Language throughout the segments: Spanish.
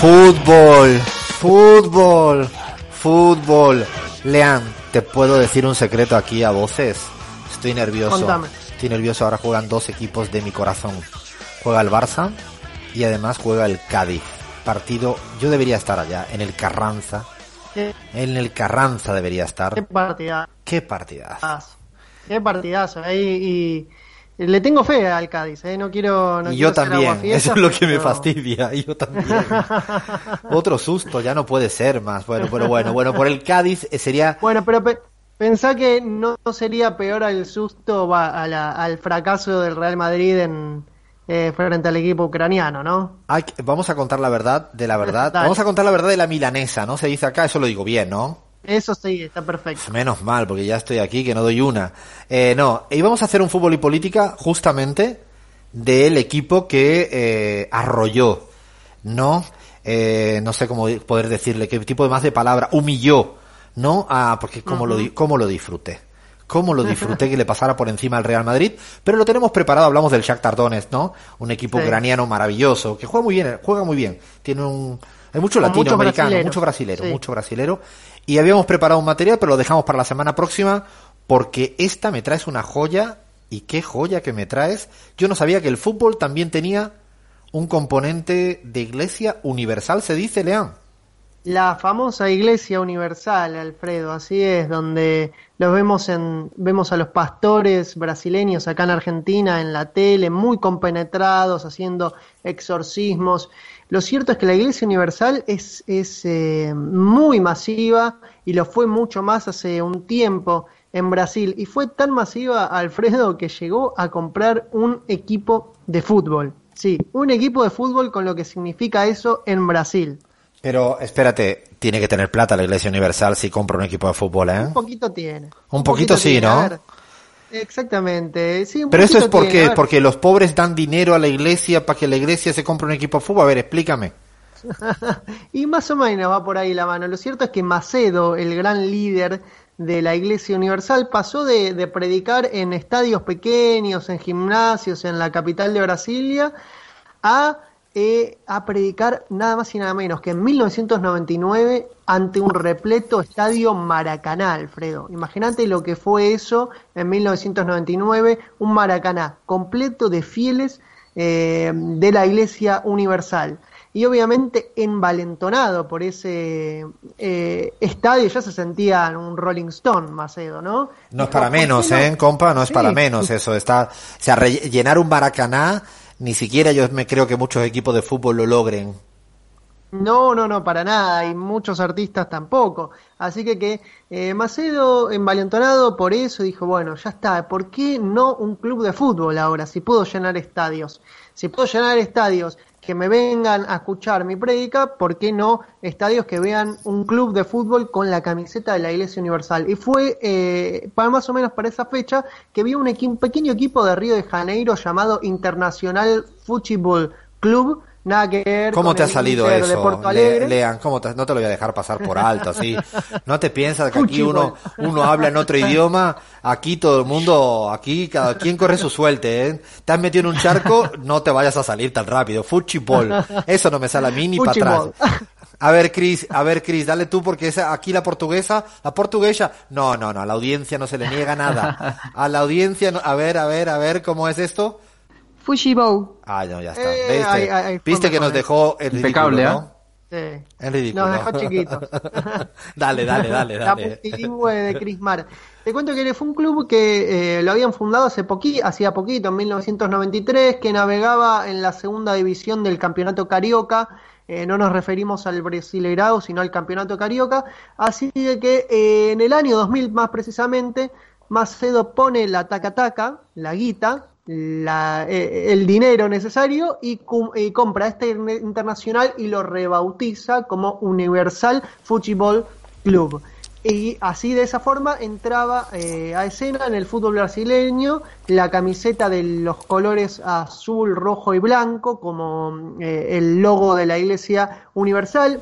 Fútbol, fútbol, fútbol. Lean, te puedo decir un secreto aquí a voces. Estoy nervioso. Contame. Estoy nervioso. Ahora juegan dos equipos de mi corazón. Juega el Barça y además juega el Cádiz. Partido, yo debería estar allá, en el Carranza. Qué, En el Carranza debería qué estar. partidazo. Qué partidazo. Qué partidazo. eh, y, y le tengo fe al Cádiz. eh, No quiero. No y yo también, eso es lo que me fastidia, yo también. Otro susto, ya no puede ser más. Bueno, pero bueno, bueno, por el Cádiz eh, sería Bueno, pero pe- pensá que no sería peor al susto va, a la- al fracaso del Real Madrid en, eh, frente al equipo ucraniano, ¿no? Que- vamos a contar la verdad de la verdad. Vamos a contar la verdad de la milanesa, ¿no? Se dice acá, eso lo digo bien, ¿no? Eso sí, está perfecto. Menos mal, porque ya estoy aquí que no doy una. Eh, no, íbamos a hacer un fútbol y política justamente del equipo que eh, arrolló, ¿no? Eh, no sé cómo poder decirle, qué tipo de más de palabra, humilló, ¿no? Ah, porque cómo, lo, cómo lo disfruté. Cómo lo disfruté que le pasara por encima al Real Madrid, pero lo tenemos preparado, hablamos del Shakhtar Donetsk, ¿no? Un equipo Sí. ucraniano maravilloso, que juega muy bien, juega muy bien. Tiene un hay mucho latinoamericano, brasileros. mucho brasilero, Sí. mucho brasilero. Y habíamos preparado un material, pero lo dejamos para la semana próxima, porque esta me traes una joya, y qué joya que me traes. Yo no sabía que el fútbol también tenía un componente de iglesia universal, se dice, Leán. La famosa Iglesia Universal, Alfredo, así es, donde los vemos en vemos a los pastores brasileños acá en Argentina en la tele, muy compenetrados, haciendo exorcismos. Lo cierto es que la Iglesia Universal es, es eh, muy masiva y lo fue mucho más hace un tiempo en Brasil. Y fue tan masiva, Alfredo, que llegó a comprar un equipo de fútbol. Sí, un equipo de fútbol con lo que significa eso en Brasil. Pero espérate, tiene que tener plata la iglesia universal si compra un equipo de fútbol, ¿eh? Un poquito tiene. Un poquito sí, ¿no? Exactamente. Sí, un Pero eso es tiene, porque, porque los pobres dan dinero a la iglesia para que la iglesia se compre un equipo de fútbol. A ver, explícame. y más o menos va por ahí la mano. Lo cierto es que Macedo, el gran líder de la Iglesia Universal, pasó de, de predicar en estadios pequeños, en gimnasios, en la capital de Brasilia, a, eh, a predicar nada más y nada menos que en 1999 ante un repleto estadio Maracaná, Alfredo. Imagínate lo que fue eso en 1999, un Maracaná completo de fieles eh, de la Iglesia Universal. Y obviamente envalentonado por ese eh, estadio, ya se sentía un Rolling Stone, Macedo, ¿no? No es para "¿Por qué menos, no?". ¿eh, compa? No es Sí. para menos eso. Está, o sea, re- llenar un Maracaná, ni siquiera yo me creo que muchos equipos de fútbol lo logren. No, no, no, para nada, y muchos artistas tampoco. Así que que eh, Macedo, envalentonado por eso, dijo, bueno, ya está, ¿por qué no un club de fútbol ahora? Si puedo llenar estadios, si puedo llenar estadios que me vengan a escuchar mi prédica, ¿por qué no estadios que vean un club de fútbol con la camiseta de la Iglesia Universal? Y fue eh, para más o menos para esa fecha que vi un, pequeño equipo de Río de Janeiro llamado Internacional Football Club, nada que ver ¿Cómo con te ha salido de eso, Le-. Lean? ¿Cómo te- no te lo voy a dejar pasar por alto, así. ¿No te piensas que aquí uno, uno habla en otro idioma? Aquí todo el mundo, aquí cada quien corre su suerte, ¿eh? Te has metido en un charco, no te vayas a salir tan rápido. Fútbol. Eso no me sale a mí ni para atrás. A ver, Cris, a ver, Cris, dale tú porque esa, aquí la portuguesa, la portuguesa, no, no, no, a la audiencia no se le niega nada. A la audiencia, no- a ver, a ver, a ver, ¿cómo es esto? Fujibou. Ah, no, ya está. Eh, ¿Viste? hay- hay- hay Viste forma que nos dejó ridículo, Impecable, ¿no? ¿eh? Sí. En ridículo. Nos dejó chiquitos. dale, dale, dale, La dale. multilingüe de Crismar. Te cuento que fue un club que eh, lo habían fundado hace poqui, hacía poquito, en 1993, que navegaba en la segunda división del campeonato carioca. Eh, no nos referimos al Brasileirao, sino al campeonato carioca. Así que eh, en el año 2000, más precisamente, Macedo pone la taca-taca, la guita, la, eh, el dinero necesario y, compra este in- internacional y lo rebautiza como Universal Football Club. Y así de esa forma entraba eh, a escena en el fútbol brasileño la camiseta de los colores azul, rojo y blanco como eh, el logo de la Iglesia Universal,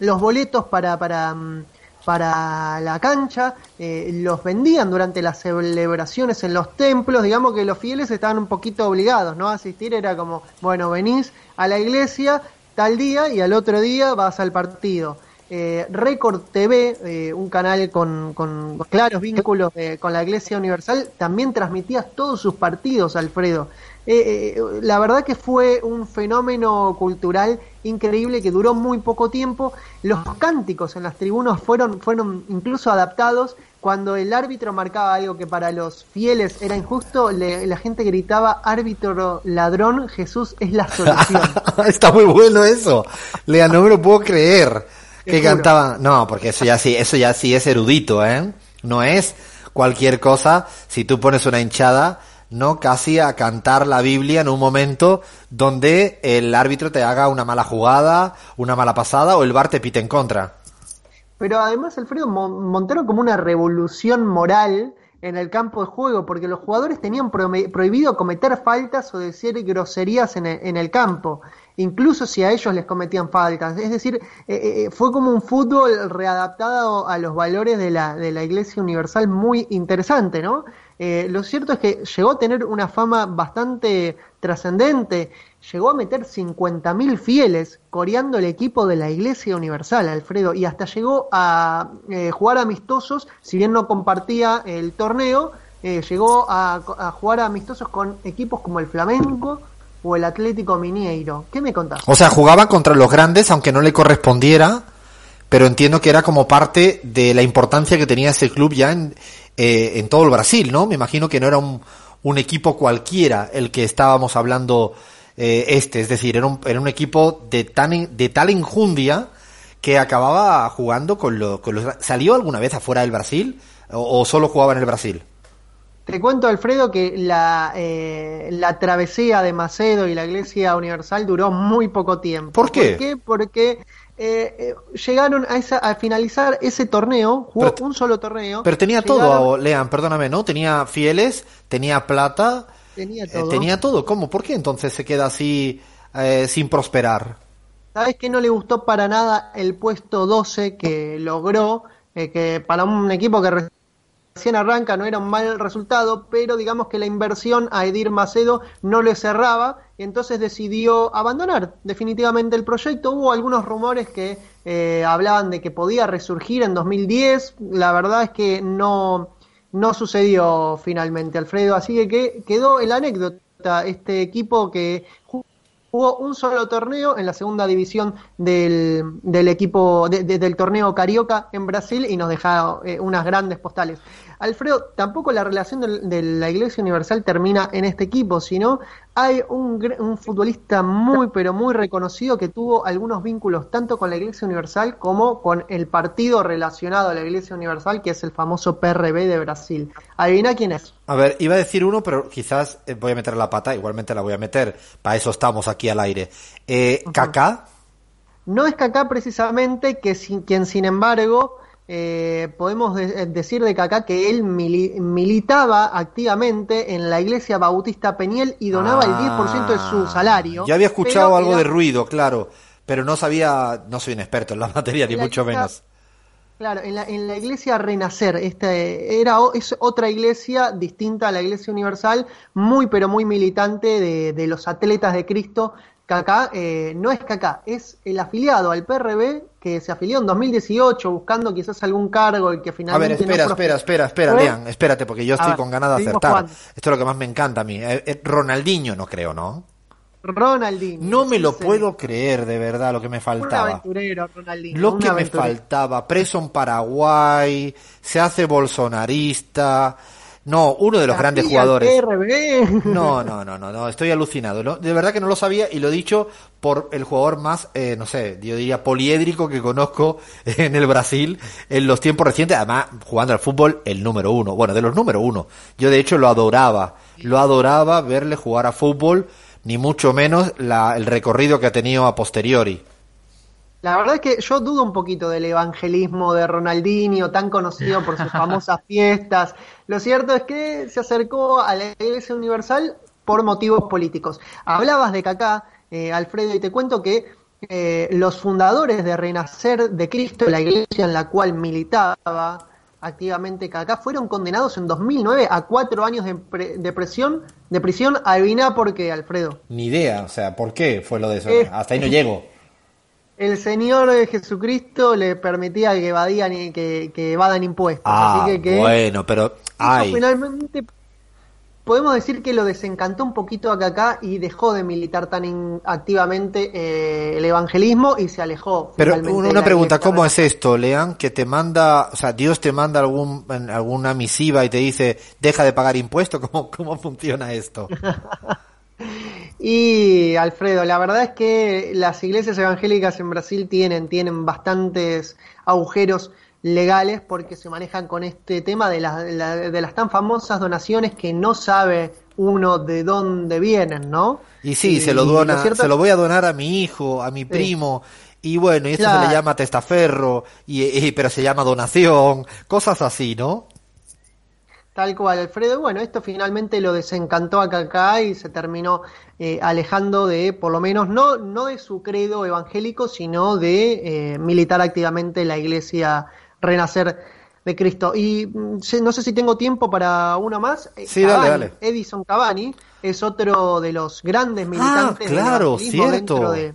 los boletos para, para, mm, para la cancha, eh, los vendían durante las celebraciones en los templos, digamos que los fieles estaban un poquito obligados ¿no? a asistir, era como, bueno, venís a la iglesia, tal día y al otro día vas al partido. Eh, Record TV, eh, un canal con, con claros vínculos eh, con la Iglesia Universal, también transmitía todos sus partidos, Alfredo. Eh, la verdad que fue un fenómeno cultural increíble que duró muy poco tiempo. Los cánticos en las tribunas fueron, fueron incluso adaptados. Cuando el árbitro marcaba algo que para los fieles era injusto, la gente gritaba, árbitro ladrón, Jesús es la solución. Está muy bueno eso. Lea, no me lo puedo creer. Que cantaban, no, porque eso ya sí, eso ya sí es erudito, ¿eh? No es cualquier cosa. Si tú pones una hinchada, no casi a cantar la Biblia en un momento donde el árbitro te haga una mala jugada, una mala pasada o el bar te pite en contra. Pero además Alfredo montaron como una revolución moral en el campo de juego, porque los jugadores tenían prohibido cometer faltas o decir groserías en el, campo, incluso si a ellos les cometían faltas. Es decir, eh, eh, fue como un fútbol readaptado a los valores de la, de la Iglesia Universal muy interesante, ¿no? Eh, lo cierto es que llegó a tener una fama bastante trascendente, llegó a meter 50.000 fieles coreando el equipo de la Iglesia Universal, Alfredo, y hasta llegó a eh, jugar amistosos, si bien no compartía el torneo, eh, llegó a, jugar amistosos con equipos como el Flamenco o el Atlético Mineiro. ¿Qué me contás? O sea, jugaba contra los grandes, aunque no le correspondiera, pero entiendo que era como parte de la importancia que tenía ese club ya en, eh, en todo el Brasil, ¿no? Me imagino que no era un, un equipo cualquiera el que estábamos hablando eh, este, es decir, era un, era un equipo de, tan, de tal enjundia que acababa jugando con, lo, con los... ¿Salió alguna vez afuera del Brasil o, solo jugaba en el Brasil? Te cuento, Alfredo, que la, eh, la travesía de Macedo y la Iglesia Universal duró muy poco tiempo. ¿Por qué? ¿Por qué? Porque eh, eh, llegaron a, esa, a finalizar ese torneo, jugó un solo torneo. Pero tenía todo, Lean, perdóname, ¿no? Tenía fieles, tenía plata, tenía eh, todo. tenía todo. ¿Cómo? ¿Por qué entonces se queda así sin prosperar? ¿Sabes que no le gustó para nada el puesto 12 que logró? que para un equipo que recién arranca no era un mal resultado, pero digamos que la inversión a Edir Macedo no le cerraba, entonces decidió abandonar definitivamente el proyecto. Hubo algunos rumores que eh, hablaban de que podía resurgir en 2010, la verdad es que no, no sucedió finalmente, Alfredo, así que quedó el anécdota, este equipo que jugó un solo torneo en la segunda división del, del equipo del torneo Carioca en Brasil y nos deja eh, unas grandes postales. Alfredo, tampoco la relación de, la Iglesia Universal termina en este equipo, sino hay un, futbolista muy, pero muy reconocido que tuvo algunos vínculos tanto con la Iglesia Universal como con el partido relacionado a la Iglesia Universal, que es el famoso PRB de Brasil. Adivina quién es. A ver, iba a decir uno, pero quizás eh, voy a meter la pata, igualmente la voy a meter, para eso estamos aquí al aire. Eh, ¿Kaká? No es Kaká precisamente, que sin, quien sin embargo eh, podemos eh, decir de Kaká que él militaba activamente en la iglesia bautista Peñel y donaba el 10% de su ah, salario. Ya había escuchado algo de ruido, claro, pero no sabía, no soy un experto en la materia, ni mucho menos. Claro, en la, en la iglesia Renacer, este, era, es otra iglesia distinta a la iglesia universal, muy pero muy militante de, de los atletas de Cristo Kaká eh, no es Kaká, es el afiliado al PRB que se afilió en 2018 buscando quizás algún cargo y que finalmente. A ver, espera, espera, espera, espera, Lean, espérate, porque yo estoy con ganas de acertar. Esto es lo que más me encanta a mí. Eh, eh, Ronaldinho, no creo, ¿no? Ronaldinho. No me lo puedo creer, de verdad, lo que me faltaba. Un aventurero, Ronaldinho. Lo que me faltaba. Preso en Paraguay, se hace bolsonarista no, uno de los grandes jugadores. No, no, no, no, no, estoy alucinado. De verdad que no lo sabía y lo he dicho por el jugador más, eh, no sé, yo diría poliédrico que conozco en el Brasil en los tiempos recientes. Además, jugando al fútbol, el número uno. Bueno, de los número uno. Yo de hecho lo adoraba. Lo adoraba verle jugar a fútbol, ni mucho menos la, el recorrido que ha tenido a posteriori. La verdad es que yo dudo un poquito del evangelismo de Ronaldinho, tan conocido por sus famosas fiestas. Lo cierto es que se acercó a la Iglesia Universal por motivos políticos. Hablabas de Kaká, eh, Alfredo, y te cuento que eh, los fundadores de Renacer de Cristo, la iglesia en la cual militaba activamente Kaká, fueron condenados en 2009 a cuatro años de, de prisión, de prisión. ¿por qué, Alfredo? Ni idea, o sea, ¿por qué fue lo de eso? Hasta ahí no llego. El Señor de Jesucristo le permitía que evadían que, que evadan impuestos. Ah, así que, bueno, pero ay. finalmente podemos decir que lo desencantó un poquito a Kaká y dejó de militar tan activamente eh, el evangelismo y se alejó. Pero una pregunta, ¿cómo es esto, Lean? Que te manda, o sea, Dios te manda algún, alguna misiva y te dice, deja de pagar impuestos, ¿cómo, cómo funciona esto? y Alfredo, la verdad es que las iglesias evangélicas en Brasil tienen, tienen bastantes agujeros legales porque se manejan con este tema de, de, las tan famosas donaciones que no sabe uno de dónde vienen, ¿no? Y sí, se lo dona, se lo voy a donar a mi hijo, a mi primo, y bueno, y esto se le llama testaferro, y, pero se llama donación, cosas así, ¿no? Tal cual, Alfredo. Bueno, esto finalmente lo desencantó a Kaká y se terminó eh, alejando de, por lo menos, no, no de su credo evangélico, sino de eh, militar activamente la iglesia renacer de Cristo. Y mm, no sé si tengo tiempo para uno más. Eh, sí, dale, dale. Edison Cavani es otro de los grandes ah, militantes claro, cierto. dentro de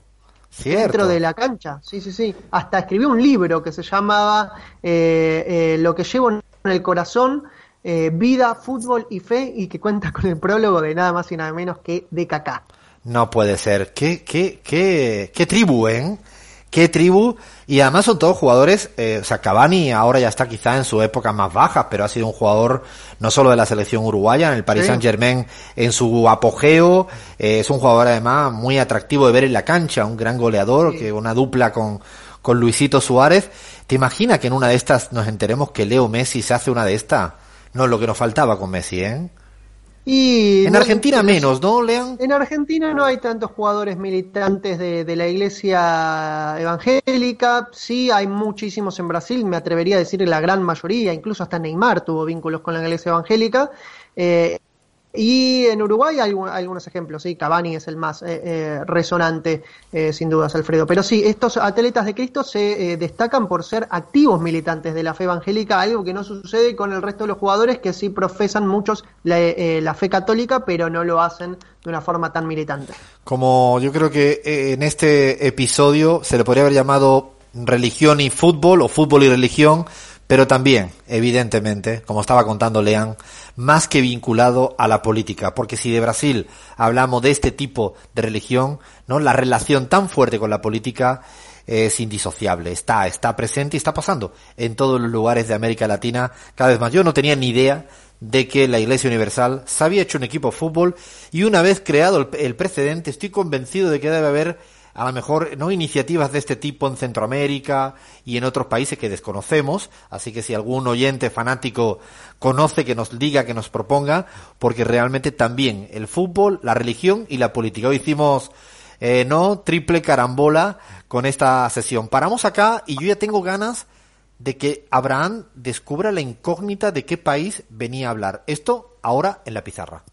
dentro de la cancha. Sí, sí, sí. Hasta escribió un libro que se llamaba eh, eh, Lo que llevo en el corazón. Vida, fútbol y fe y que cuenta con el prólogo de nada más y nada menos que de Kaká. No puede ser. ¿Qué, qué, qué, qué tribu, eh? qué tribu. Y además son todos jugadores, eh, o sea, Cavani ahora ya está quizá en su época más baja, pero ha sido un jugador no solo de la selección uruguaya, en el Paris Saint Germain en su apogeo, eh, es un jugador además muy atractivo de ver en la cancha, un gran goleador, que una dupla con, con Luisito Suárez. ¿Te imaginas que en una de estas nos enteremos que Leo Messi se hace una de estas? No es lo que nos faltaba con Messi, ¿eh? en Argentina menos, ¿no, Lean? En Argentina no hay tantos jugadores militantes de, la iglesia evangélica. Sí, hay muchísimos en Brasil, me atrevería a decir la gran mayoría, incluso hasta Neymar tuvo vínculos con la iglesia evangélica. Eh, y en Uruguay hay algunos ejemplos, sí, Cavani es el más eh, eh, resonante, eh, sin dudas, Alfredo. Pero sí, estos atletas de Cristo se destacan por ser activos militantes de la fe evangélica, algo que no sucede con el resto de los jugadores que sí profesan muchos la, fe católica, pero no lo hacen de una forma tan militante. Como yo creo que en este episodio se le podría haber llamado religión y fútbol o fútbol y religión, pero también, evidentemente, como estaba contando Lean, más que vinculado a la política, porque si de Brasil hablamos de este tipo de religión, ¿no? La relación tan fuerte con la política es indisociable, está, está presente y está pasando en todos los lugares de América Latina cada vez más. Yo no tenía ni idea de que la Iglesia Universal se había hecho un equipo de fútbol y una vez creado el, el precedente, estoy convencido de que debe haber a lo mejor no iniciativas de este tipo en Centroamérica y en otros países que desconocemos, así que si algún oyente fanático conoce que nos diga, que nos proponga, porque realmente también el fútbol, la religión y la política. Hoy hicimos eh, no triple carambola con esta sesión. Paramos acá y yo ya tengo ganas de que Abraham descubra la incógnita de qué país venía a hablar. Esto ahora en la pizarra.